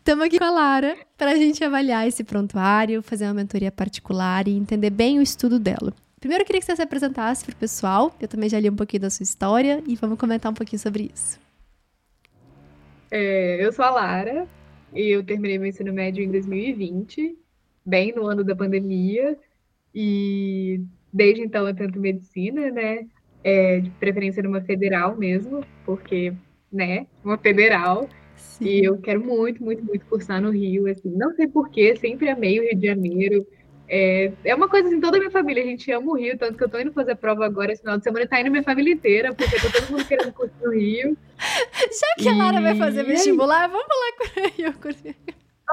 Estamos aqui com a Lara para a gente avaliar esse prontuário, fazer uma mentoria particular e entender bem o estudo dela. Primeiro, eu queria que você se apresentasse para o pessoal. Eu também já li um pouquinho da sua história e vamos comentar um pouquinho sobre isso. É, eu sou a Lara e eu terminei meu ensino médio em 2020, bem no ano da pandemia. E desde então eu tento medicina, né? É, de preferência numa federal mesmo, porque, né, uma federal. Sim. E eu quero muito, muito, muito cursar no Rio, assim, não sei porquê, sempre amei o Rio de Janeiro. É, é uma coisa assim, toda a minha família, a gente ama o Rio, tanto que eu tô indo fazer prova agora esse final de semana, tá indo minha família inteira, porque tá todo mundo querendo curtir no Rio. Já que e... a Lara vai fazer vestibular, vamos lá com o Rio.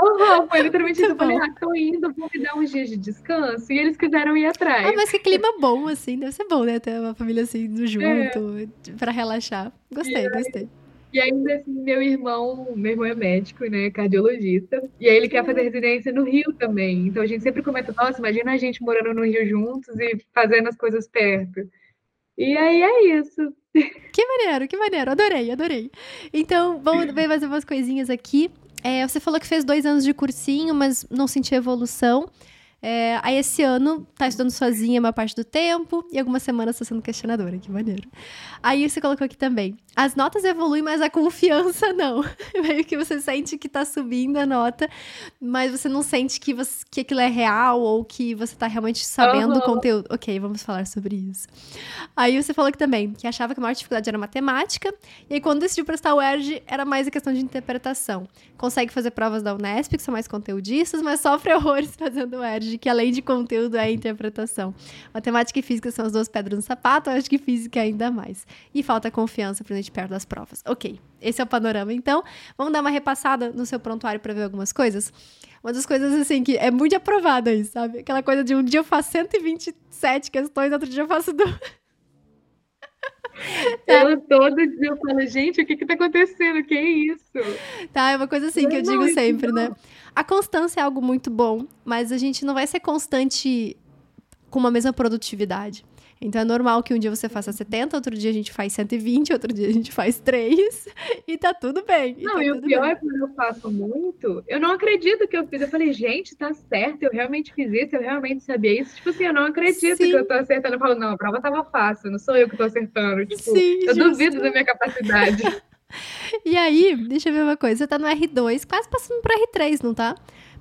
Uhum, foi literalmente isso. Eu falei, ah, tô indo, vou me dar uns dias de descanso. E eles quiseram ir atrás. Ah, mas que clima bom, assim. Deve ser bom, né? Ter uma família assim, junto, é. pra relaxar. Gostei, e gostei. Aí, e ainda assim, meu irmão, meu irmão é médico, né? Cardiologista. E aí ele quer fazer residência no Rio também. Então a gente sempre comenta, nossa, imagina a gente morando no Rio juntos e fazendo as coisas perto. E aí é isso. Que maneiro, que maneiro. Adorei, adorei. Então, vamos ver mais umas coisinhas aqui. É, você falou que fez dois anos de cursinho, mas não sentiu evolução. É, aí esse ano tá estudando sozinha a maior parte do tempo e algumas semanas tá sendo questionadora, que maneiro. Aí você colocou aqui também. As notas evoluem, mas a confiança não. Meio que você sente que tá subindo a nota, mas você não sente que, você, que aquilo é real ou que você tá realmente sabendo uhum. o conteúdo. Ok, vamos falar sobre isso. Aí você falou aqui também que achava que a maior dificuldade era matemática, e aí quando decidiu prestar o ERG, era mais a questão de interpretação. Consegue fazer provas da Unesp, que são mais conteudistas, mas sofre horrores fazendo o ERG de que além de conteúdo é interpretação. Matemática e física são as duas pedras no sapato, eu acho que física ainda mais. E falta confiança pra gente perto das provas. Ok, esse é o panorama. Então, vamos dar uma repassada no seu prontuário para ver algumas coisas? Uma das coisas, assim, que é muito aprovada aí, sabe? Aquela coisa de um dia eu faço 127 questões, outro dia eu faço duas. Ela todo dia eu falo, gente, o que que tá acontecendo? Que é isso? Tá, é uma coisa assim que eu digo sempre, né? A constância é algo muito bom, mas a gente não vai ser constante com uma mesma produtividade. Então é normal que um dia você faça 70, outro dia a gente faz 120, outro dia a gente faz 3 e tá tudo bem. E não, tá e o pior bem. é quando eu faço muito, eu não acredito que eu fiz. Eu falei, gente, tá certo, eu realmente fiz isso, eu realmente sabia isso. Tipo assim, eu não acredito Sim. que eu tô acertando. Eu falo, não, a prova tava fácil, não sou eu que tô acertando. Tipo, Sim, eu justo. duvido da minha capacidade. e aí, deixa eu ver uma coisa, você tá no R2, quase passando pro R3, não tá?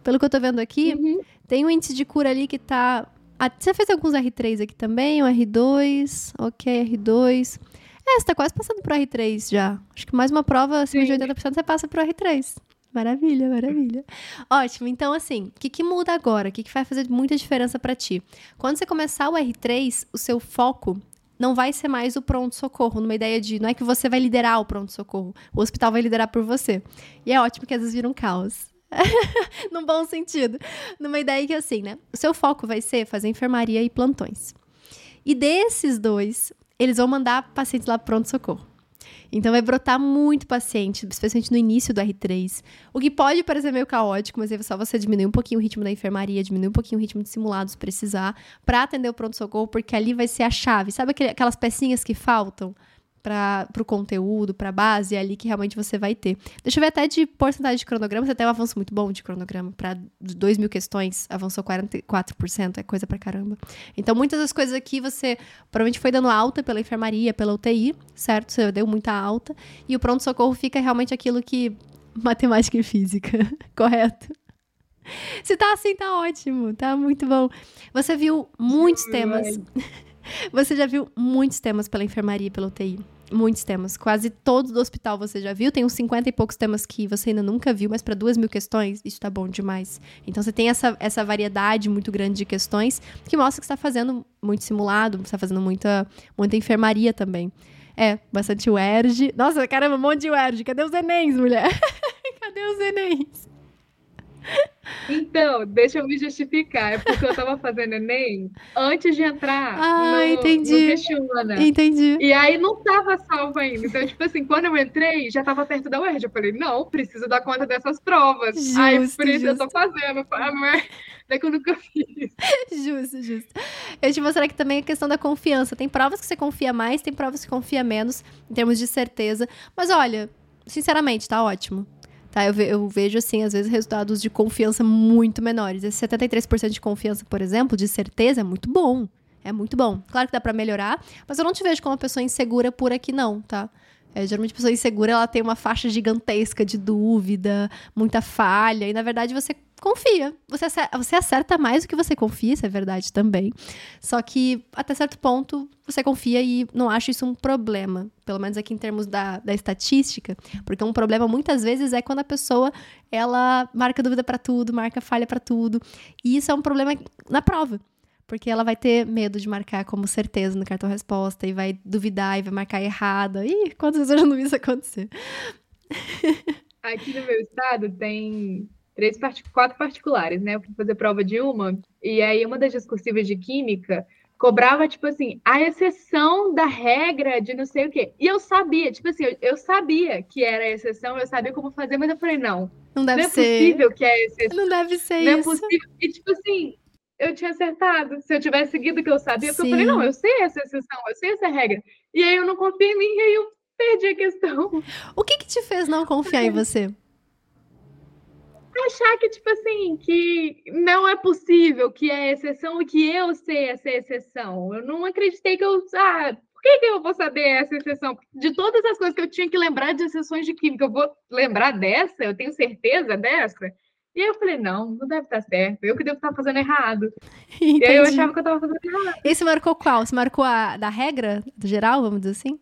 Pelo que eu tô vendo aqui, uhum. tem um índice de cura ali que tá ah, você fez alguns R3 aqui também, o R2, ok, R2. É, você tá quase passando pro R3 já. Acho que mais uma prova acima Sim. de 80% você passa pro R3. Maravilha, maravilha. Ótimo. Então, assim, o que, que muda agora? O que, que vai fazer muita diferença para ti? Quando você começar o R3, o seu foco não vai ser mais o pronto-socorro, numa ideia de não é que você vai liderar o pronto-socorro, o hospital vai liderar por você. E é ótimo que às vezes vira um caos. Num bom sentido. Numa ideia que, assim, né? O seu foco vai ser fazer enfermaria e plantões. E desses dois, eles vão mandar pacientes lá pronto-socorro. Então vai brotar muito paciente, especialmente no início do R3. O que pode parecer meio caótico, mas é só você diminuir um pouquinho o ritmo da enfermaria, diminuir um pouquinho o ritmo de simulados precisar, para atender o pronto-socorro, porque ali vai ser a chave. Sabe aquelas pecinhas que faltam? Para o conteúdo, para a base, é ali que realmente você vai ter. Deixa eu ver até de porcentagem de cronograma, você tem um avanço muito bom de cronograma. Para 2 mil questões, avançou 44%, é coisa pra caramba. Então, muitas das coisas aqui você provavelmente foi dando alta pela enfermaria, pela UTI, certo? Você deu muita alta. E o pronto-socorro fica realmente aquilo que. Matemática e física, correto? Se tá assim, tá ótimo, tá muito bom. Você viu muitos temas. Você já viu muitos temas pela enfermaria e pela UTI. Muitos temas. Quase todos do hospital você já viu. Tem uns 50 e poucos temas que você ainda nunca viu, mas para duas mil questões, isso tá bom demais. Então você tem essa, essa variedade muito grande de questões que mostra que está fazendo muito simulado, está fazendo muita, muita enfermaria também. É, bastante UERJ. Nossa, caramba, um monte de UERJ. Cadê os Enems, mulher? Cadê os Enems? Então, deixa eu me justificar. É porque eu tava fazendo Enem antes de entrar ah, no, entendi. no Entendi. E aí não tava salvo ainda. Então, tipo assim, quando eu entrei, já tava perto da UERJ. Eu falei, não, preciso dar conta dessas provas. Justo, aí, por isso justo. eu tô fazendo. Daí que eu nunca fiz. Justo, justo. Eu te mostrar aqui também a questão da confiança. Tem provas que você confia mais, tem provas que confia menos, em termos de certeza. Mas olha, sinceramente, tá ótimo tá? Eu, ve eu vejo, assim, às vezes resultados de confiança muito menores. Esse 73% de confiança, por exemplo, de certeza, é muito bom. É muito bom. Claro que dá para melhorar, mas eu não te vejo como uma pessoa insegura por aqui, não, tá? É, geralmente a pessoa insegura, ela tem uma faixa gigantesca de dúvida, muita falha, e na verdade você confia. Você acerta, você acerta mais do que você confia, isso é verdade também. Só que até certo ponto você confia e não acha isso um problema. Pelo menos aqui em termos da, da estatística. Porque um problema muitas vezes é quando a pessoa ela marca dúvida para tudo, marca falha para tudo. E isso é um problema na prova. Porque ela vai ter medo de marcar como certeza no cartão resposta e vai duvidar e vai marcar errado. Ih, quantas vezes eu já não vi isso acontecer? Aqui no meu estado tem três quatro particulares, né? Eu fui fazer prova de uma, e aí uma das discursivas de química cobrava, tipo assim, a exceção da regra de não sei o quê. E eu sabia, tipo assim, eu, eu sabia que era a exceção, eu sabia como fazer, mas eu falei, não. Não deve não é ser. possível que é exceção. Não deve ser não isso. Não é possível. E, tipo assim, eu tinha acertado. Se eu tivesse seguido o que eu sabia, porque eu falei, não, eu sei essa exceção, eu sei essa regra. E aí eu não confiei em mim e aí eu perdi a questão. O que que te fez não confiar em você? Achar que, tipo assim, que não é possível que é exceção e que eu sei essa exceção. Eu não acreditei que eu. Ah, por que, que eu vou saber essa exceção? De todas as coisas que eu tinha que lembrar de exceções de química, eu vou lembrar dessa? Eu tenho certeza dessa? E aí eu falei, não, não deve estar certo. Eu que devo estar fazendo errado. Entendi. E aí eu achava que eu estava fazendo errado. E você marcou qual? Você marcou a da regra do geral, vamos dizer assim?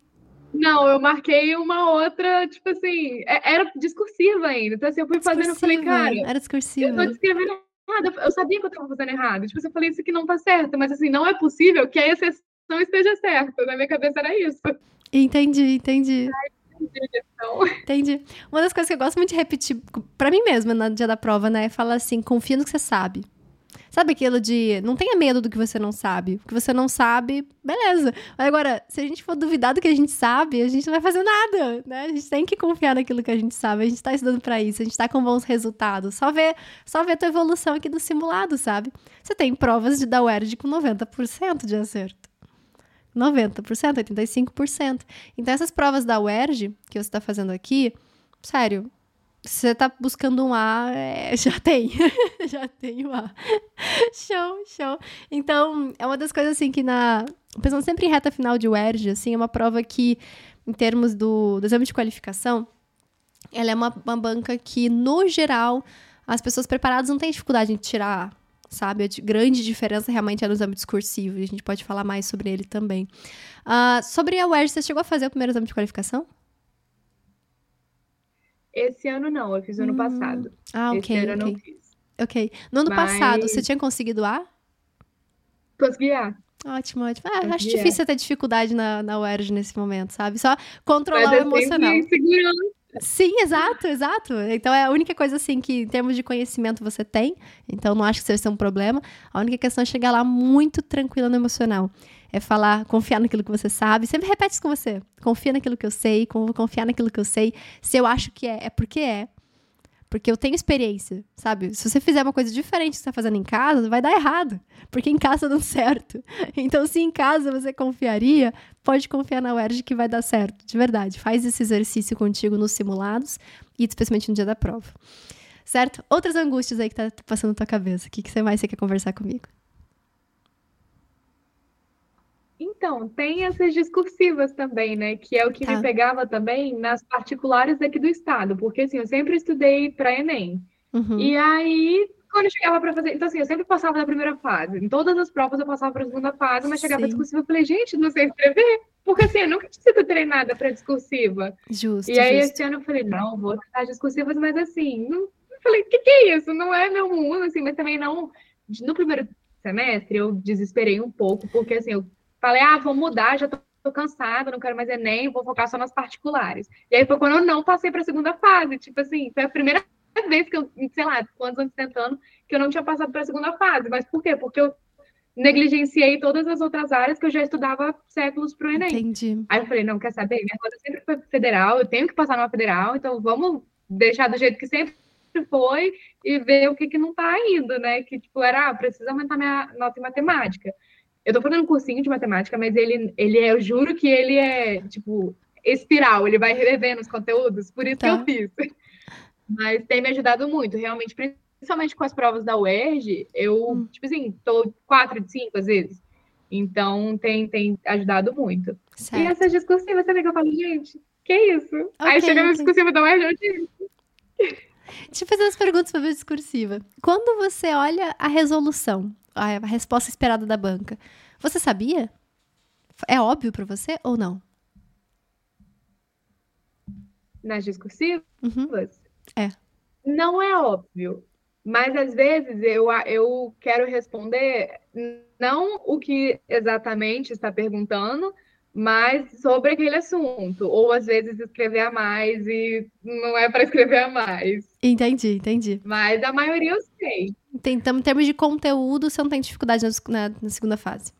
Não, eu marquei uma outra, tipo assim, é, era discursiva ainda. Então, assim, eu fui fazendo, eu falei, cara. Era discursiva. Eu tô descrevendo errado. Eu sabia que eu estava fazendo errado. Tipo, eu falei, isso aqui não tá certo, mas assim, não é possível que a exceção esteja certa. Na minha cabeça era isso. Entendi, entendi. Entendi. Uma das coisas que eu gosto muito de repetir para mim mesma no dia da prova, né? É falar assim: confia no que você sabe. Sabe aquilo de não tenha medo do que você não sabe? O que você não sabe, beleza. Agora, se a gente for duvidar do que a gente sabe, a gente não vai fazer nada, né? A gente tem que confiar naquilo que a gente sabe. A gente tá estudando para isso, a gente tá com bons resultados. Só ver, só ver a tua evolução aqui no simulado, sabe? Você tem provas de da UERJ com 90% de acerto. 90%, 85%. Então, essas provas da UERJ que você está fazendo aqui, sério, você está buscando um A, é, já tem. já tem um A. show, show. Então, é uma das coisas assim que na. Pensando sempre em reta final de UERJ, assim, é uma prova que, em termos do, do exame de qualificação, ela é uma, uma banca que, no geral, as pessoas preparadas não têm dificuldade em tirar A sabe? A grande diferença realmente é no exame discursivo, e a gente pode falar mais sobre ele também. Uh, sobre a UERJ, você chegou a fazer o primeiro exame de qualificação? Esse ano não, eu fiz ano hum. passado. Ah, ok. Esse ano okay. eu não fiz. Ok. No ano Mas... passado, você tinha conseguido A? Consegui A. Ótimo, ótimo. Ah, acho difícil ter dificuldade na, na UERJ nesse momento, sabe? Só controlar Mas o emocional. Sim, exato, exato. Então é a única coisa assim que, em termos de conhecimento, você tem. Então não acho que seja um problema. A única questão é chegar lá muito tranquila no emocional. É falar, confiar naquilo que você sabe. Sempre repete isso com você. Confia naquilo que eu sei, confiar naquilo que eu sei. Se eu acho que é, é porque é. Porque eu tenho experiência, sabe? Se você fizer uma coisa diferente que você está fazendo em casa, vai dar errado. Porque em casa tá dando certo. Então, se em casa você confiaria, pode confiar na UERJ que vai dar certo. De verdade. Faz esse exercício contigo nos simulados e especialmente no dia da prova. Certo? Outras angústias aí que tá passando na tua cabeça. O que, que você mais você quer conversar comigo? Então, tem essas discursivas também, né? Que é o que tá. me pegava também nas particulares aqui do estado, porque assim, eu sempre estudei para Enem. Uhum. E aí, quando eu chegava para fazer. Então, assim, eu sempre passava da primeira fase. Em todas as provas eu passava para a segunda fase, mas chegava Sim. discursiva eu falei, gente, não sei escrever. Porque assim, eu nunca tinha sido treinada para discursiva. Justo. E aí, justo. esse ano eu falei, não, vou tentar discursivas, mas assim, não... eu falei, o que, que é isso? Não é meu mundo, assim, mas também não. No primeiro semestre eu desesperei um pouco, porque assim, eu Falei, ah, vou mudar, já tô, tô cansada, não quero mais Enem, vou focar só nas particulares. E aí foi quando eu não passei para a segunda fase. Tipo assim, foi a primeira vez que eu, sei lá, quantos anos tentando, que eu não tinha passado para a segunda fase. Mas por quê? Porque eu negligenciei todas as outras áreas que eu já estudava séculos para o Enem. Entendi. Aí eu falei, não, quer saber? Minha rota sempre foi federal, eu tenho que passar numa federal, então vamos deixar do jeito que sempre foi e ver o que, que não está indo, né? Que, tipo, era, ah, preciso aumentar minha nota em matemática. Eu tô fazendo um cursinho de matemática, mas ele, ele é, eu juro que ele é, tipo, espiral, ele vai revendo os conteúdos, por isso tá. que eu fiz. Mas tem me ajudado muito, realmente, principalmente com as provas da UERJ, eu, hum. tipo assim, tô quatro de cinco às vezes. Então tem, tem ajudado muito. Certo. E essas discursivas também que eu falo, gente, que isso? Okay, Aí chega okay. na discursiva da UERJ, eu digo. Deixa eu fazer umas perguntas para ver discursiva. Quando você olha a resolução, a resposta esperada da banca, você sabia? É óbvio para você ou não? Nas discursivas? Uhum. É. Não é óbvio. Mas às vezes eu, eu quero responder não o que exatamente está perguntando, mas sobre aquele assunto. Ou às vezes escrever a mais e não é para escrever a mais. Entendi, entendi. Mas a maioria eu sei. Então, em termos de conteúdo, você não tem dificuldade na, na, segunda fase?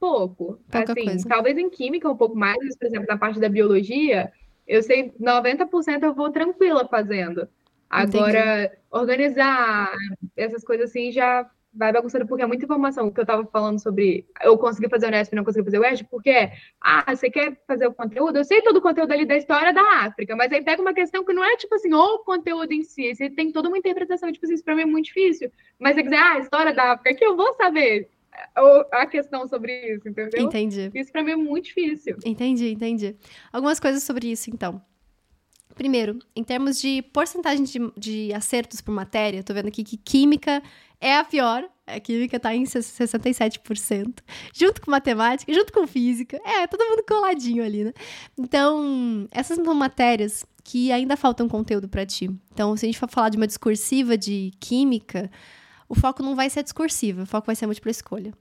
Pouco. Pouca assim, coisa. talvez em química um pouco mais, por exemplo, na parte da biologia, eu sei 90% eu vou tranquila fazendo. Agora, Entendi. organizar essas coisas assim já vai bagunçando, porque é muita informação. Que eu estava falando sobre eu consegui fazer o Nesp e não consegui fazer o ESG, porque, ah, você quer fazer o conteúdo? Eu sei todo o conteúdo ali da história da África, mas aí pega uma questão que não é, tipo assim, o conteúdo em si, você tem toda uma interpretação, tipo assim, isso para mim é muito difícil. Mas você quiser, ah, a história da África, que eu vou saber a questão sobre isso, entendeu? Entendi. Isso para mim é muito difícil. Entendi, entendi. Algumas coisas sobre isso, então. Primeiro, em termos de porcentagem de, de acertos por matéria, tô vendo aqui que química é a pior. A química tá em 67%. Junto com matemática, junto com física. É, todo mundo coladinho ali, né? Então, essas são matérias que ainda faltam conteúdo para ti. Então, se a gente for falar de uma discursiva de química, o foco não vai ser discursiva, o foco vai ser múltipla escolha.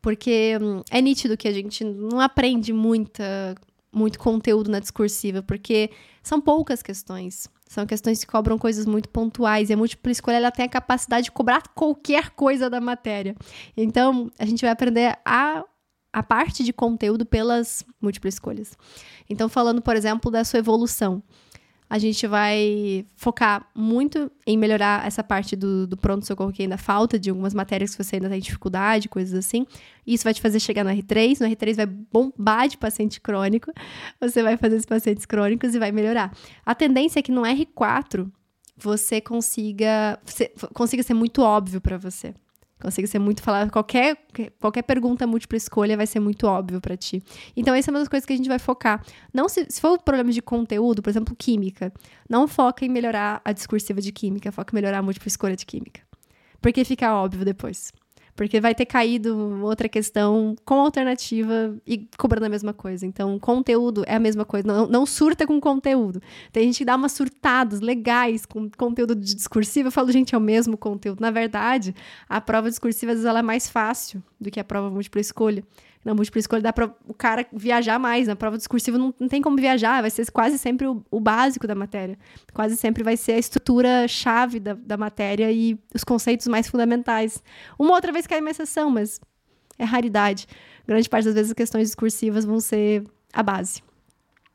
Porque hum, é nítido que a gente não aprende muita muito conteúdo na discursiva, porque são poucas questões. São questões que cobram coisas muito pontuais. E a múltipla escolha ela tem a capacidade de cobrar qualquer coisa da matéria. Então, a gente vai aprender a, a parte de conteúdo pelas múltiplas escolhas. Então, falando, por exemplo, da sua evolução a gente vai focar muito em melhorar essa parte do, do pronto-socorro que ainda falta, de algumas matérias que você ainda tem dificuldade, coisas assim. Isso vai te fazer chegar no R3, no R3 vai bombar de paciente crônico, você vai fazer esses pacientes crônicos e vai melhorar. A tendência é que no R4 você consiga, você, consiga ser muito óbvio para você. Consiga ser muito falar qualquer qualquer pergunta múltipla escolha vai ser muito óbvio para ti. Então essa é uma das coisas que a gente vai focar. Não se, se for problema de conteúdo, por exemplo, química, não foca em melhorar a discursiva de química, foca em melhorar a múltipla escolha de química. Porque fica óbvio depois. Porque vai ter caído outra questão com alternativa e cobrando a mesma coisa. Então, conteúdo é a mesma coisa. Não, não surta com conteúdo. Tem gente que dá umas surtadas legais com conteúdo de discursivo. Eu falo, gente, é o mesmo conteúdo. Na verdade, a prova discursiva, às vezes, ela é mais fácil do que a prova múltipla escolha. Na múltipla escolha dá para o cara viajar mais. Na prova discursiva não, não tem como viajar, vai ser quase sempre o, o, básico da matéria. Quase sempre vai ser a estrutura-chave da, da matéria e os conceitos mais fundamentais. Uma outra vez cai uma exceção, mas é raridade. Grande parte das vezes as questões discursivas vão ser a base.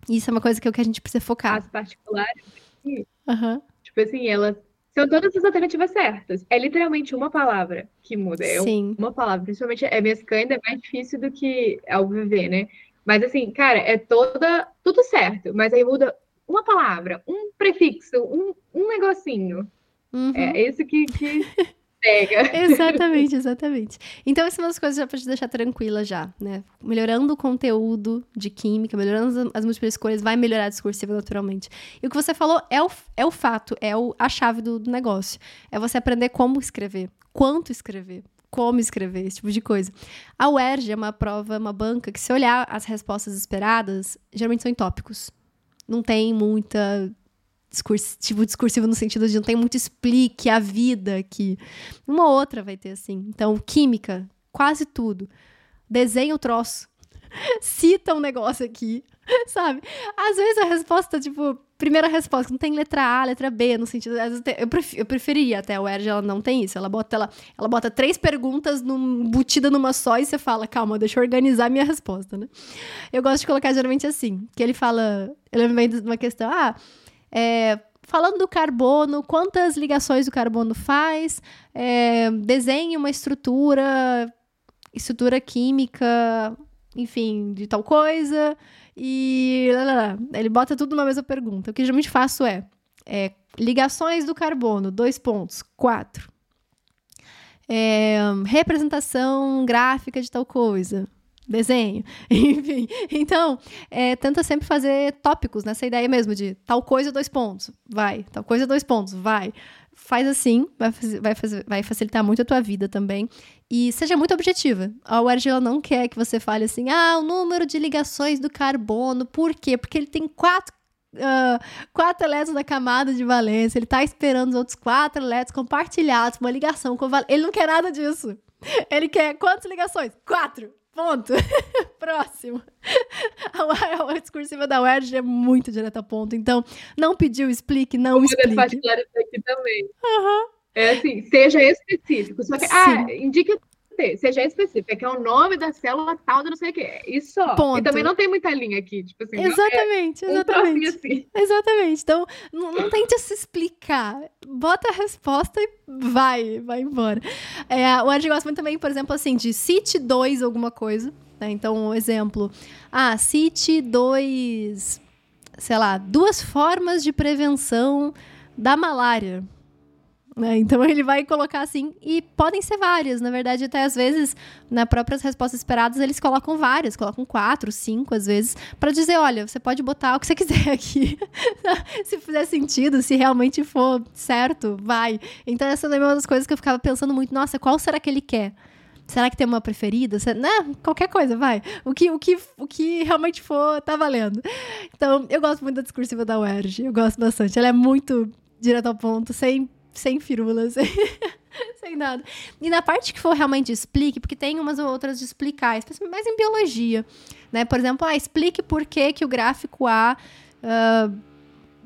Isso é uma coisa que, é o que a gente precisa focar. As particulares, uhum. tipo assim, elas são todas as alternativas certas. É literalmente uma palavra que muda. É Sim. uma palavra. Principalmente a mescan ainda é mais difícil do que ao viver, né? Mas assim, cara, é toda. Tudo certo. Mas aí muda uma palavra, um prefixo, um, um negocinho. Uhum. É isso que, que pega. exatamente, exatamente. Então, essas são as coisas já te deixar tranquila já, né? Melhorando o conteúdo de química, melhorando as múltiplas escolhas, vai melhorar a discursiva naturalmente. E o que você falou é o, é o fato, é o, a chave do, do negócio. É você aprender como escrever, quanto escrever, como escrever, esse tipo de coisa. A UERJ é uma prova, uma banca que, se olhar as respostas esperadas, geralmente são em tópicos. Não tem muita discursivo, discursivo no sentido de não tem muito explique a vida aqui. Uma outra vai ter assim. Então, química, quase tudo. Desenha o troço. Cita um negócio aqui, sabe? Às vezes a resposta, tipo, primeira resposta, não tem letra A, letra B, no sentido. Eu, pref, eu preferia até a UERJ, ela não tem isso. Ela bota, ela, ela bota três perguntas num, embutida numa só e você fala, calma, deixa eu organizar minha resposta, né? Eu gosto de colocar geralmente assim, que ele fala. Ele vem de uma questão, ah é, falando do carbono, quantas ligações o carbono faz, é, desenhe uma estrutura, estrutura química, enfim, de tal coisa, e lá, lá, lá. ele bota tudo numa mesma pergunta. O que geralmente faço é, É, ligações do carbono, dois pontos, quatro. É, representação gráfica de tal coisa, desenho, enfim. Então, é, tenta sempre fazer tópicos nessa ideia mesmo de tal coisa, dois pontos, vai, tal coisa, dois pontos, vai. Faz assim, vai, vai, vai facilitar muito a tua vida também. E seja muito objetiva. A UERJ não quer que você fale assim, ah, o número de ligações do carbono, por quê? Porque ele tem quatro uh, quatro elétrons da camada de valência, ele tá esperando os outros quatro elétrons compartilhados, uma ligação com valência. Ele não quer nada disso. Ele quer quantas ligações? Quatro. Ponto. Próximo. A, a, discursiva da UERJ é muito direto ao ponto. Então, não pediu explique, não Vou explique. Vou aqui também. Uhum. É assim, seja específico. Só que, ah, indique seja específico, é que é o nome da célula tal de não sei o que. Isso só. Ponto. E também não tem muita linha aqui, tipo assim. Exatamente, é exatamente. Um assim. Exatamente. Então, não, não tente se explicar. Bota a resposta e vai, vai embora. É, o Ed gosta muito também, por exemplo, assim, de cite dois alguma coisa. Né? Então, um exemplo. Ah, cite dois, sei lá, duas formas de prevenção da malária. Né? Então ele vai colocar assim, e podem ser várias, na verdade, até às vezes, nas próprias respostas esperadas, eles colocam várias, colocam quatro, cinco, às vezes, para dizer: olha, você pode botar o que você quiser aqui, se fizer sentido, se realmente for certo, vai. Então, essa é uma das coisas que eu ficava pensando muito: nossa, qual será que ele quer? Será que tem uma preferida? Né? Qualquer coisa, vai. O que, o, que, o que realmente for, tá valendo. Então, eu gosto muito da discursiva da UERJ. Eu gosto bastante. Ela é muito direto ao ponto, sem sem firulas, sem nada. E na parte que for realmente explique, porque tem umas ou outras de explicar, mais em biologia, né? Por exemplo, ah, explique por que, que o gráfico A, uh,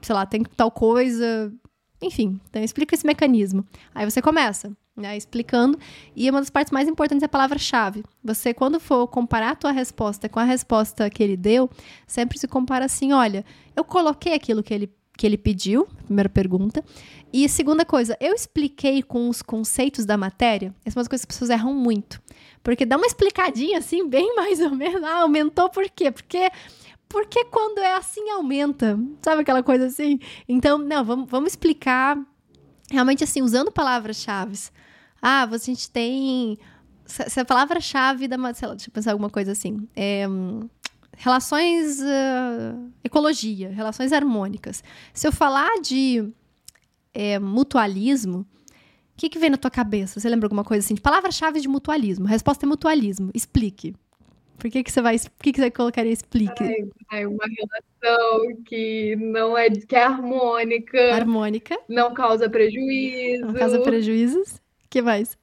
sei lá, tem tal coisa. Enfim, então explica esse mecanismo. Aí você começa, né, explicando. E uma das partes mais importantes é a palavra-chave. Você, quando for comparar a tua resposta com a resposta que ele deu, sempre se compara assim: olha, eu coloquei aquilo que ele que ele pediu, primeira pergunta. E segunda coisa, eu expliquei com os conceitos da matéria. Essa é uma coisa que as pessoas erram muito. Porque dá uma explicadinha assim, bem mais ou menos. Ah, aumentou por quê? Porque porque quando é assim aumenta. Sabe aquela coisa assim? Então, não, vamos, vamos explicar realmente assim, usando palavras-chave. Ah, a gente tem. Se a palavra-chave da. Lá, deixa eu pensar alguma coisa assim. É, relações. Uh, ecologia, relações harmônicas. Se eu falar de é, mutualismo, o que, que vem na tua cabeça? Você lembra alguma coisa assim? De palavra-chave de mutualismo. A resposta é mutualismo. Explique. Por que, que você vai. Por que, que você colocaria explique? É uma relação que não é que é harmônica. Harmônica. Não causa prejuízo. Não causa prejuízos. O que mais?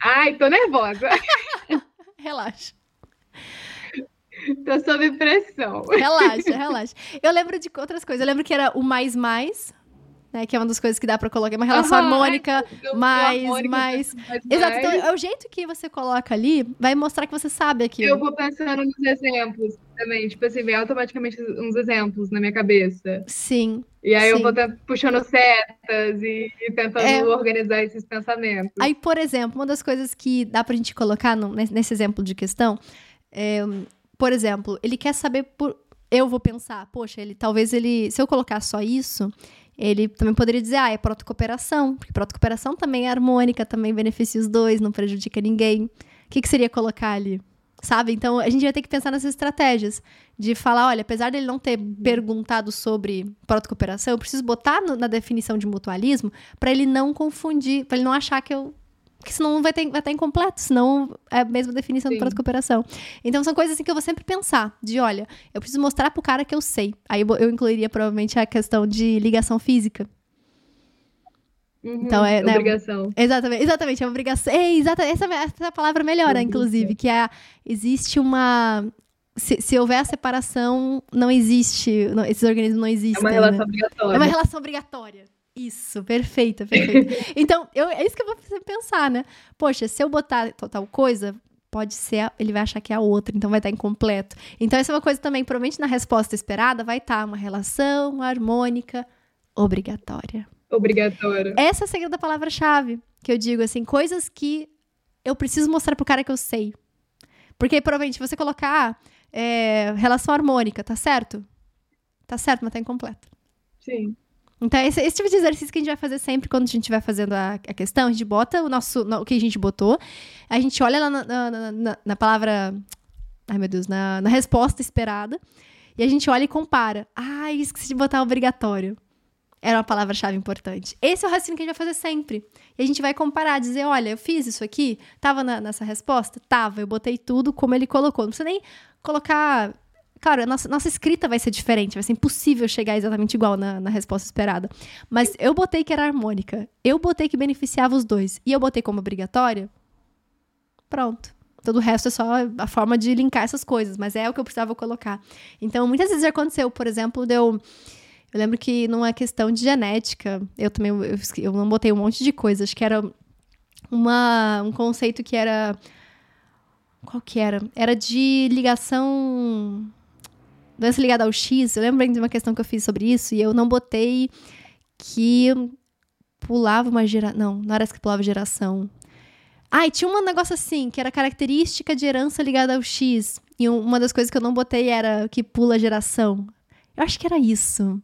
Ai, tô nervosa. Relaxa. Tô sob pressão. Relaxa, relaxa. Eu lembro de outras coisas. Eu lembro que era o mais mais, né? Que é uma das coisas que dá pra colocar. Uma relação uhum, harmônica, é, mais, harmônica, mais, mais. Exato. Então, é o jeito que você coloca ali vai mostrar que você sabe aquilo. Eu vou pensando nos exemplos também. Tipo assim, vem automaticamente uns exemplos na minha cabeça. Sim. E aí sim. eu vou puxando setas e, e tentando é... organizar esses pensamentos. Aí, por exemplo, uma das coisas que dá pra gente colocar no, nesse exemplo de questão é por exemplo, ele quer saber por. Eu vou pensar, poxa, ele talvez ele. Se eu colocar só isso, ele também poderia dizer, ah, é protocooperação, porque protocooperação também é harmônica, também beneficia os dois, não prejudica ninguém. O que, que seria colocar ali? Sabe? Então a gente vai ter que pensar nessas estratégias de falar, olha, apesar dele não ter perguntado sobre protocooperação, eu preciso botar no, na definição de mutualismo para ele não confundir, para ele não achar que eu porque senão vai, ter, vai estar incompleto, senão é a mesma definição Sim. do de cooperação. Então são coisas assim que eu vou sempre pensar, de olha, eu preciso mostrar pro cara que eu sei. Aí eu, incluiria provavelmente a questão de ligação física. Uhum, então é né, obrigação. Exatamente, exatamente, é obrigação. É, exatamente, essa, essa palavra melhora, inclusive, que é existe uma se, se, houver a separação, não existe. Não, esses organismos não existem. É uma relação né? obrigatória. É uma relação obrigatória. Isso, perfeita, perfeita. então, eu, é isso que eu vou pensar, né? Poxa, se eu botar tal coisa, pode ser, ele vai achar que é a outra, então vai estar incompleto. Então, essa é uma coisa também, provavelmente na resposta esperada, vai estar uma relação harmônica obrigatória. Obrigatória. Essa é a segunda palavra-chave, que eu digo assim, coisas que eu preciso mostrar pro cara que eu sei. Porque, provavelmente, você colocar é, relação harmônica, tá certo? Tá certo, mas tá incompleto. Sim. Então, esse, esse, tipo de exercício que a gente vai fazer sempre quando a gente vai fazendo a, a questão, a gente bota o nosso, no, o que a gente botou, a gente olha lá na, na, na, na palavra, ai meu Deus, na, na resposta esperada, e a gente olha e compara. Ah, esqueci de botar obrigatório. Era uma palavra-chave importante. Esse é o raciocínio que a gente vai fazer sempre. E a gente vai comparar, dizer, olha, eu fiz isso aqui, tava na, nessa resposta? Tava, eu botei tudo como ele colocou. Não precisa nem colocar Claro, nossa, nossa escrita vai ser diferente, vai ser impossível chegar exatamente igual na, na resposta esperada. Mas eu botei que era harmônica, eu botei que beneficiava os dois, e eu botei como obrigatória. Pronto. Todo o resto é só a forma de linkar essas coisas, mas é o que eu precisava colocar. Então, muitas vezes aconteceu, por exemplo, deu. Eu lembro que numa questão de genética, eu também eu, não botei um monte de coisas, acho que era uma, um conceito que era. Qual que era? Era de ligação doença ligada ao X, eu lembro de uma questão que eu fiz sobre isso e eu não botei que pulava uma geração. Não, não era que pulava geração. Ah, e tinha um negócio assim, que era característica de herança ligada ao X. E uma das coisas que eu não botei era que pula geração. Eu acho que era isso.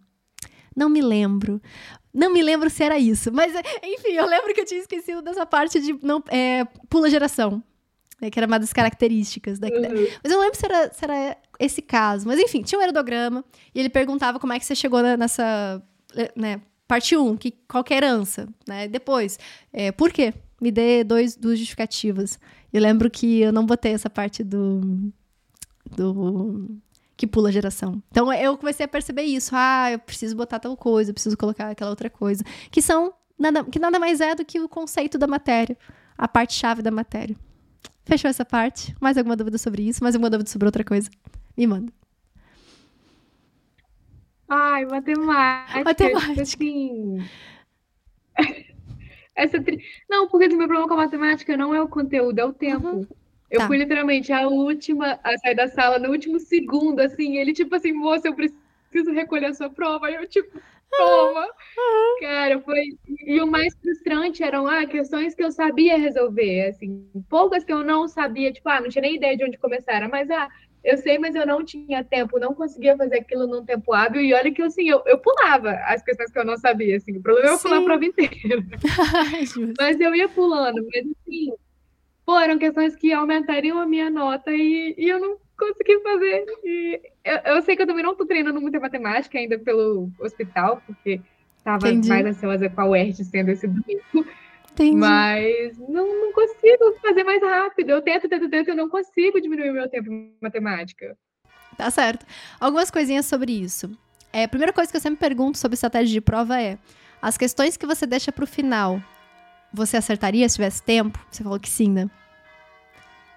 Não me lembro. Não me lembro se era isso. Mas, enfim, eu lembro que eu tinha esquecido dessa parte de não é, pula geração. Né, que era uma das características. Da... Uhum. Mas eu não lembro se era, se era esse caso. Mas enfim, tinha um aerodograma e ele perguntava como é que você chegou nessa. Né, parte 1, que, qual que é a herança? Né? Depois, é, por quê? Me dê dois, duas justificativas. Eu lembro que eu não botei essa parte do. do que pula a geração. Então eu comecei a perceber isso. Ah, eu preciso botar tal coisa, eu preciso colocar aquela outra coisa. Que são nada, que nada mais é do que o conceito da matéria, a parte-chave da matéria. Fechou essa parte? Mais alguma dúvida sobre isso? Mais alguma dúvida sobre outra coisa? Me manda. Ai, matemática. Matemática. Assim... Essa tri... Não, porque o meu problema com a matemática não é o conteúdo, é o tempo. Uhum. Eu tá. fui literalmente a última a sair da sala no último segundo, assim, ele tipo assim, moça, eu preciso recolher a sua prova. Aí eu, tipo, toma. Uhum. Cara, foi. E o mais frustrante eram ah, questões que eu sabia resolver, assim, poucas que eu não sabia, tipo, ah, não tinha nem ideia de onde começar, mas ah, eu sei, mas eu não tinha tempo, não conseguia fazer aquilo num tempo hábil. E olha que assim, eu, eu pulava as questões que eu não sabia. Assim, o problema é eu pular a prova inteira. mas eu ia pulando, mas assim, pô, eram questões que aumentariam a minha nota e, e eu não consegui fazer. E eu, eu, sei que eu também não tô treinando muita matemática ainda pelo hospital, porque tava Entendi. mais ansiosa com a UERJ sendo esse domingo. Entendi. Mas não, não consigo fazer mais rápido. Eu tento, tento, tento, eu não consigo diminuir o meu tempo em matemática. Tá certo. Algumas coisinhas sobre isso. É, a primeira coisa que eu sempre pergunto sobre estratégia de prova é: as questões que você deixa pro final, você acertaria se tivesse tempo? Você falou que sim, né?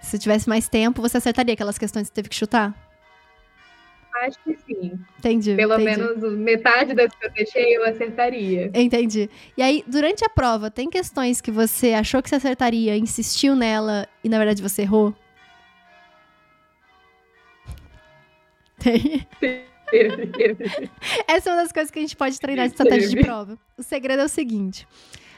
Se tivesse mais tempo, você acertaria aquelas questões que teve que chutar? Acho que sim. Entendi. Pelo entendi. menos metade das que eu deixei eu acertaria. Entendi. E aí, durante a prova, tem questões que você achou que você acertaria, insistiu nela e na verdade você errou? Tem. Essa é uma das coisas que a gente pode treinar de estratégia de prova. O segredo é o seguinte: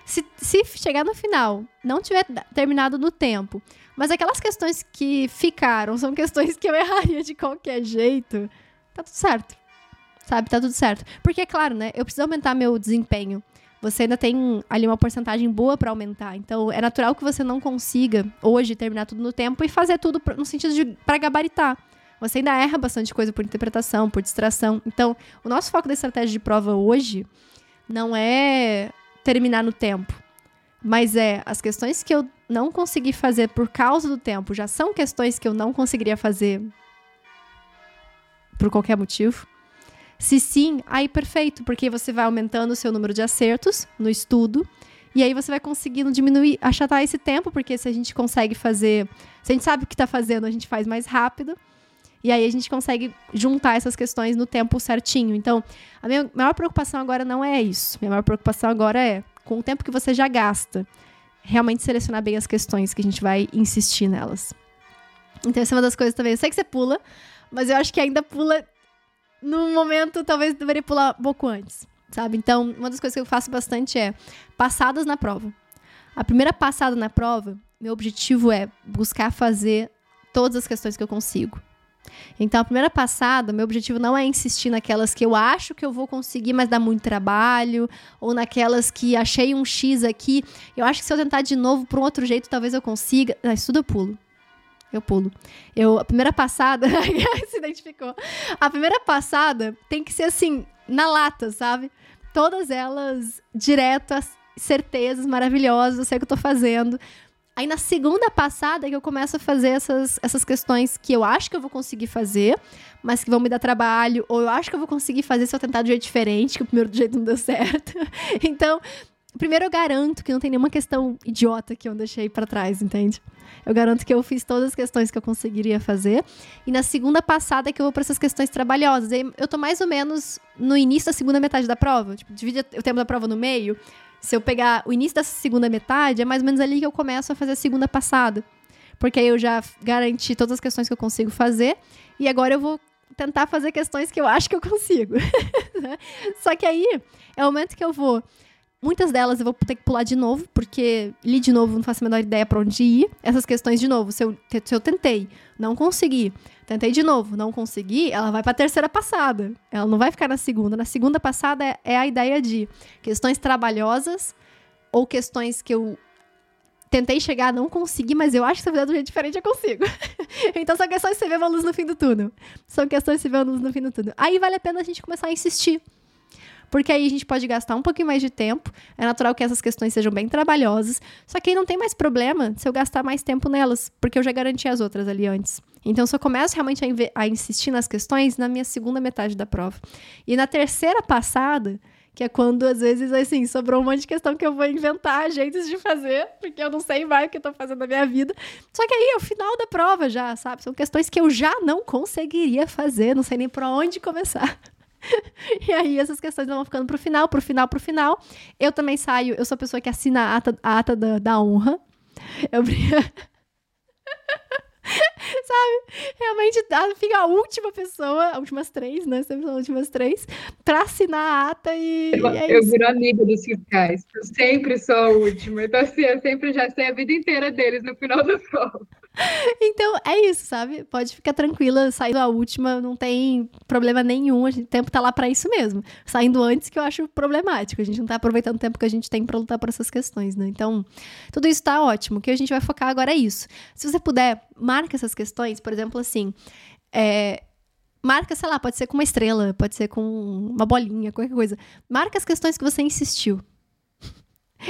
se, se chegar no final, não tiver terminado no tempo, mas aquelas questões que ficaram são questões que eu erraria de qualquer jeito, tá tudo certo. Sabe? Tá tudo certo. Porque, é claro, né? Eu preciso aumentar meu desempenho. Você ainda tem ali uma porcentagem boa para aumentar. Então, é natural que você não consiga hoje terminar tudo no tempo e fazer tudo no sentido de para gabaritar. Você ainda erra bastante coisa por interpretação, por distração. Então, o nosso foco da estratégia de prova hoje não é terminar no tempo, mas é as questões que eu não consegui fazer por causa do tempo já são questões que eu não conseguiria fazer por qualquer motivo? Se sim, aí perfeito, porque você vai aumentando o seu número de acertos no estudo. E aí você vai conseguindo diminuir, achatar esse tempo, porque se a gente consegue fazer. Se a gente sabe o que está fazendo, a gente faz mais rápido. E aí a gente consegue juntar essas questões no tempo certinho. Então, a minha maior preocupação agora não é isso. Minha maior preocupação agora é, com o tempo que você já gasta, realmente selecionar bem as questões que a gente vai insistir nelas. Então, essa é uma das coisas também. Eu sei que você pula, mas eu acho que ainda pula num momento, talvez deveria pular um pouco antes, sabe? Então, uma das coisas que eu faço bastante é passadas na prova. A primeira passada na prova, meu objetivo é buscar fazer todas as questões que eu consigo. Então, a primeira passada, meu objetivo não é insistir naquelas que eu acho que eu vou conseguir, mas dá muito trabalho, ou naquelas que achei um X aqui. Eu acho que se eu tentar de novo por um outro jeito, talvez eu consiga. Isso tudo eu pulo. Eu pulo. Eu, a primeira passada, se identificou. A primeira passada tem que ser assim, na lata, sabe? Todas elas diretas, certezas maravilhosas, eu sei o que eu tô fazendo. Aí na segunda passada é que eu começo a fazer essas, essas questões que eu acho que eu vou conseguir fazer, mas que vão me dar trabalho, ou eu acho que eu vou conseguir fazer se eu tentar de jeito diferente, que o primeiro jeito não deu certo. então, primeiro eu garanto que não tem nenhuma questão idiota que eu deixei para trás, entende? Eu garanto que eu fiz todas as questões que eu conseguiria fazer. E na segunda passada é que eu vou para essas questões trabalhosas. Eu tô mais ou menos no início da segunda metade da prova. Tipo, divide o tempo da prova no meio. Se eu pegar o início da segunda metade, é mais ou menos ali que eu começo a fazer a segunda passada. Porque aí eu já garanti todas as questões que eu consigo fazer. E agora eu vou tentar fazer questões que eu acho que eu consigo. Só que aí é o momento que eu vou Muitas delas eu vou ter que pular de novo, porque li de novo, não faço a menor ideia para onde ir. Essas questões de novo, se eu, se eu tentei, não consegui, tentei de novo, não consegui, ela vai para a terceira passada. Ela não vai ficar na segunda. Na segunda passada é, é a ideia de questões trabalhosas ou questões que eu tentei chegar, não consegui, mas eu acho que se eu fizer de um jeito diferente, eu consigo. então são questões que você vê uma luz no fim do túnel. São questões que você vê uma luz no fim do túnel. Aí vale a pena a gente começar a insistir porque aí a gente pode gastar um pouquinho mais de tempo. É natural que essas questões sejam bem trabalhosas, só que aí não tem mais problema se eu gastar mais tempo nelas, porque eu já garanti as outras ali antes. Então, só começo realmente a, a insistir nas questões na minha segunda metade da prova. E na terceira passada, que é quando, às vezes, assim, sobrou um monte de questão que eu vou inventar jeitos de fazer, porque eu não sei mais o que eu tô fazendo na minha vida. Só que aí é o final da prova já, sabe? São questões que eu já não conseguiria fazer, não sei nem por onde começar. e aí essas questões vão ficando pro final, pro final, pro final. Eu também saio, eu sou a pessoa que assina a ata, a ata da, da honra. Eu Sabe? Realmente fica a última pessoa, as últimas três, né? Sempre são as últimas três, pra assinar a ata e. Eu, e é eu viro amiga dos fiscais. Eu sempre sou a última. Então, assim, eu sempre já sei a vida inteira deles no final da prova. Então, é isso, sabe? Pode ficar tranquila, saindo a última, não tem problema nenhum. o tempo tá lá para isso mesmo. Saindo antes que eu acho problemático. A gente não tá aproveitando o tempo que a gente tem para lutar por essas questões, né? Então, tudo isso tá ótimo. O que a gente vai focar agora é isso. Se você puder, marca essas questões, por exemplo, assim. É, marca, sei lá, pode ser com uma estrela, pode ser com uma bolinha, qualquer coisa. Marca as questões que você insistiu.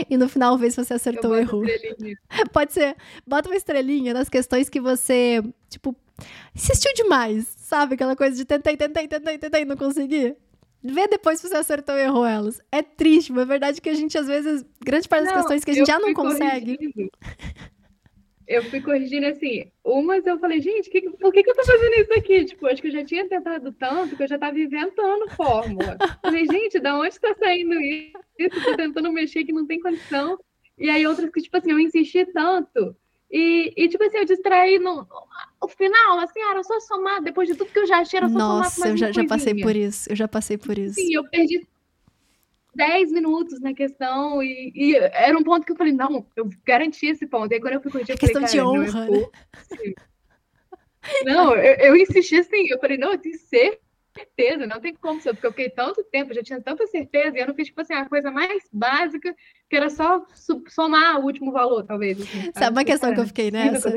E no final vê se você acertou ou errou. Pode ser. Bota uma estrelinha nas questões que você, tipo, insistiu demais, sabe? Aquela coisa de tentei, tentei, tentei, tentei, não consegui. Vê depois se você acertou ou errou elas. É triste, mas é verdade que a gente, às vezes, grande parte das não, questões que a gente já não consegue. Eu fui corrigindo assim, umas eu falei, gente, que, por que, que eu tô fazendo isso aqui? Tipo, acho que eu já tinha tentado tanto que eu já tava inventando fórmula. Falei, gente, da onde tá saindo isso? Tô tentando mexer que não tem condição. E aí outras que, tipo assim, eu insisti tanto. E, e tipo assim, eu distraí no, no final, assim, era só somar, depois de tudo que eu já achei, era só Nossa, somar Nossa, eu já, já passei por isso, eu já passei por isso. Sim, eu perdi 10 minutos na questão e, e, era um ponto que eu falei, não, eu garanti esse ponto. E aí quando eu fui corrigir, eu falei, questão de honra, não, né? não eu, eu, insisti assim, eu falei, não, eu tenho certeza, não tem como porque eu fiquei tanto tempo, já tinha tanta certeza, e eu não fiz, tipo assim, a coisa mais básica, que era só somar o último valor, talvez. Assim, sabe? uma questão que eu fiquei nessa?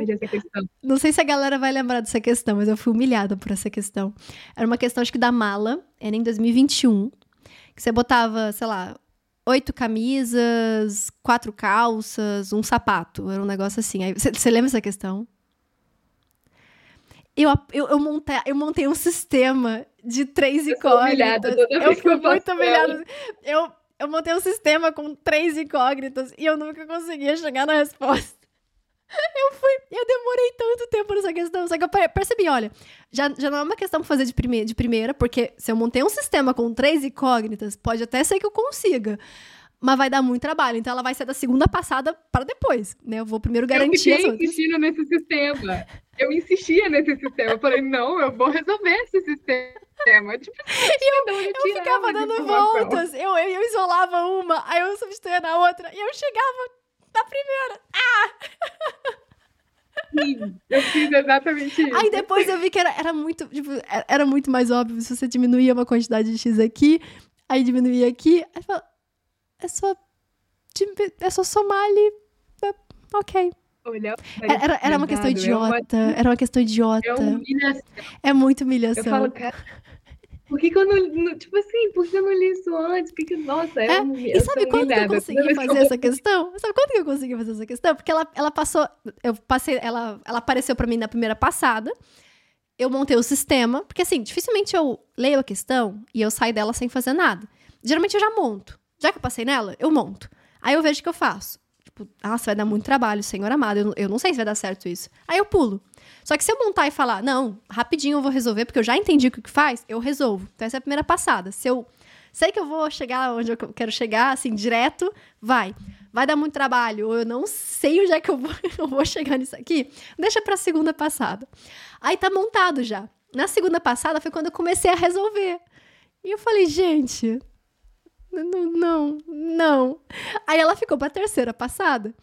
Não sei se a galera vai lembrar dessa questão, mas eu fui humilhada por essa questão. Era uma questão, acho que da mala, era em 2021, que você botava, sei lá, oito camisas, quatro calças, um sapato. Era um negócio assim. Aí, você, lembra essa questão? Eu, eu, eu, montei, eu montei um sistema de três eu incógnitas. Eu fui muito humilhada. Eu, eu montei um sistema com três incógnitas e eu nunca conseguia chegar na resposta. Eu fui, eu demorei tanto tempo nessa questão, só que eu percebi, olha, já, já não é uma questão pra fazer de, prime de primeira, porque se eu montei um sistema com três incógnitas, pode até ser que eu consiga, mas vai dar muito trabalho, então ela vai ser da segunda passada para depois, né? Eu vou primeiro garantir eu fiquei insistindo nesse sistema, eu insistia nesse sistema, eu falei, não, eu vou resolver esse sistema. Tipo, e eu, eu ficava dando voltas, eu, eu, eu isolava uma, aí eu substituía na outra, e eu chegava na primeira. Ah! Sim, eu fiz exatamente isso. Aí depois eu vi que era, era muito, tipo, era muito mais óbvio se você diminuía uma quantidade de X aqui, aí diminuía aqui, aí fala, é só, é só somar ali, é, ok. Olha, era, era uma questão idiota, é era uma questão idiota. É humilhação. É muito humilhação. Eu falo, cara, por que, que eu não, Tipo assim, por que eu não li isso antes? Por que, que nossa, é, é E sabe quando que eu consegui fazer essa questão? Sabe quando que eu consegui fazer essa questão? Porque ela, ela passou. Eu passei. Ela, ela apareceu para mim na primeira passada. Eu montei o sistema. Porque assim, dificilmente eu leio a questão e eu saio dela sem fazer nada. Geralmente eu já monto. Já que eu passei nela, eu monto. Aí eu vejo o que eu faço. Tipo, nossa, vai dar muito trabalho, senhor amado. Eu, eu não sei se vai dar certo isso. Aí eu pulo. Só que se eu montar e falar, não, rapidinho eu vou resolver, porque eu já entendi o que faz, eu resolvo. Então essa é a primeira passada. Se eu sei que eu vou chegar onde eu quero chegar, assim, direto, vai. Vai dar muito trabalho, ou eu não sei onde é que eu vou, eu vou chegar nisso aqui, deixa pra segunda passada. Aí tá montado já. Na segunda passada foi quando eu comecei a resolver. E eu falei, gente, não, não, não. Aí ela ficou pra terceira passada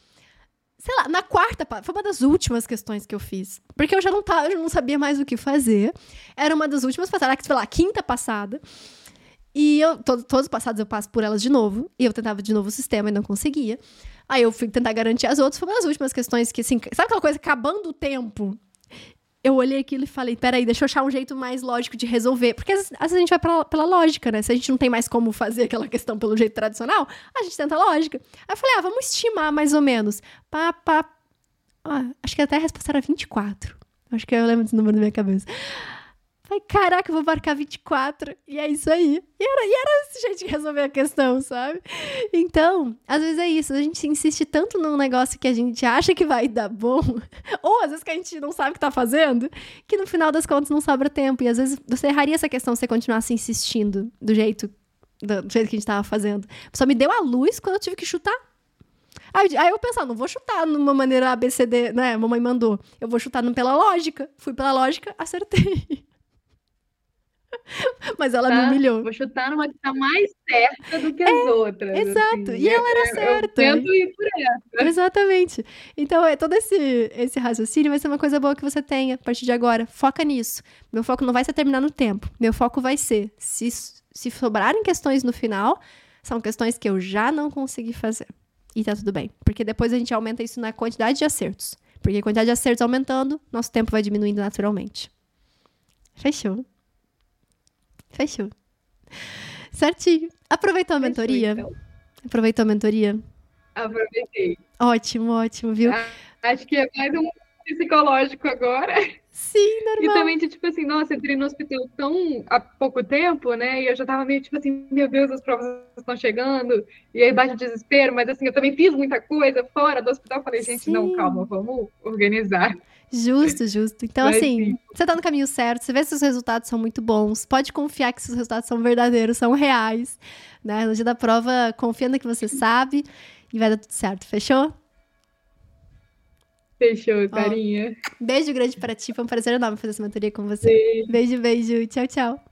sei lá, na quarta, foi uma das últimas questões que eu fiz. Porque eu já não, tava, eu não sabia mais o que fazer. Era uma das últimas passadas, sei lá, quinta passada. E eu, todo, todos os passados eu passo por elas de novo. E eu tentava de novo o sistema e não conseguia. Aí eu fui tentar garantir as outras. Foi uma das últimas questões que, assim, sabe aquela coisa, acabando o tempo? Eu olhei aquilo e falei, peraí, deixa eu achar um jeito mais lógico de resolver. Porque às, vezes a gente vai pela, pela lógica, né? Se a gente não tem mais como fazer aquela questão pelo jeito tradicional, a gente tenta a lógica. Aí eu falei, ah, vamos estimar mais ou menos. Pá, pá. Ah, acho que até a resposta era 24. Acho que eu lembro desse número na minha cabeça. Falei, caraca, eu vou marcar 24. E é isso aí. E era, e era esse jeito de resolver a questão, sabe? Então, às vezes é isso. A gente insiste tanto num negócio que a gente acha que vai dar bom, ou às vezes que a gente não sabe o que tá fazendo, que no final das contas não sobra tempo. E às vezes você erraria essa questão se você continuasse insistindo do jeito, do, jeito que a gente tava fazendo. Só me deu a luz quando eu tive que chutar. Aí, aí eu pensava, não vou chutar numa maneira ABCD, né? Mamãe mandou. Eu vou chutar pela lógica. Fui pela lógica, acertei. Mas ela tá? me humilhou. Vou chutar numa que tá mais certa do que as é, outras. Exato. Assim. E ela era certa. Eu tento ir por essa. Exatamente. Então, é, todo esse, esse raciocínio vai ser uma coisa boa que você tenha a partir de agora. Foca nisso. Meu foco não vai ser terminar no tempo. Meu foco vai ser, se, se sobrarem questões no final, são questões que eu já não consegui fazer. E tá tudo bem. Porque depois a gente aumenta isso na quantidade de acertos. Porque a quantidade de acertos aumentando, nosso tempo vai diminuindo naturalmente. Fechou. Fechou. Certinho. Aproveitou a mentoria? Fechou, então. Aproveitou a mentoria? Aproveitei. Ótimo, ótimo, viu? Ah, acho que é mais um psicológico agora. Sim, normal. E também, tipo assim, nossa, entrei no hospital tão há pouco tempo, né? E eu já tava meio tipo assim, meu Deus, as provas estão chegando. E aí bate o desespero, mas assim, eu também fiz muita coisa fora do hospital. Falei, gente, Sim. não, calma, vamos organizar. Justo, justo. Então, Mas, assim, sim. você tá no caminho certo, você vê se os resultados são muito bons, pode confiar que seus resultados são verdadeiros, são reais. Né? No dia da prova, confia no que você sabe e vai dar tudo certo. Fechou? Fechou, carinha. beijo grande para ti, foi um prazer enorme fazer essa mentoria com você. Beijo. beijo. Tchau, tchau.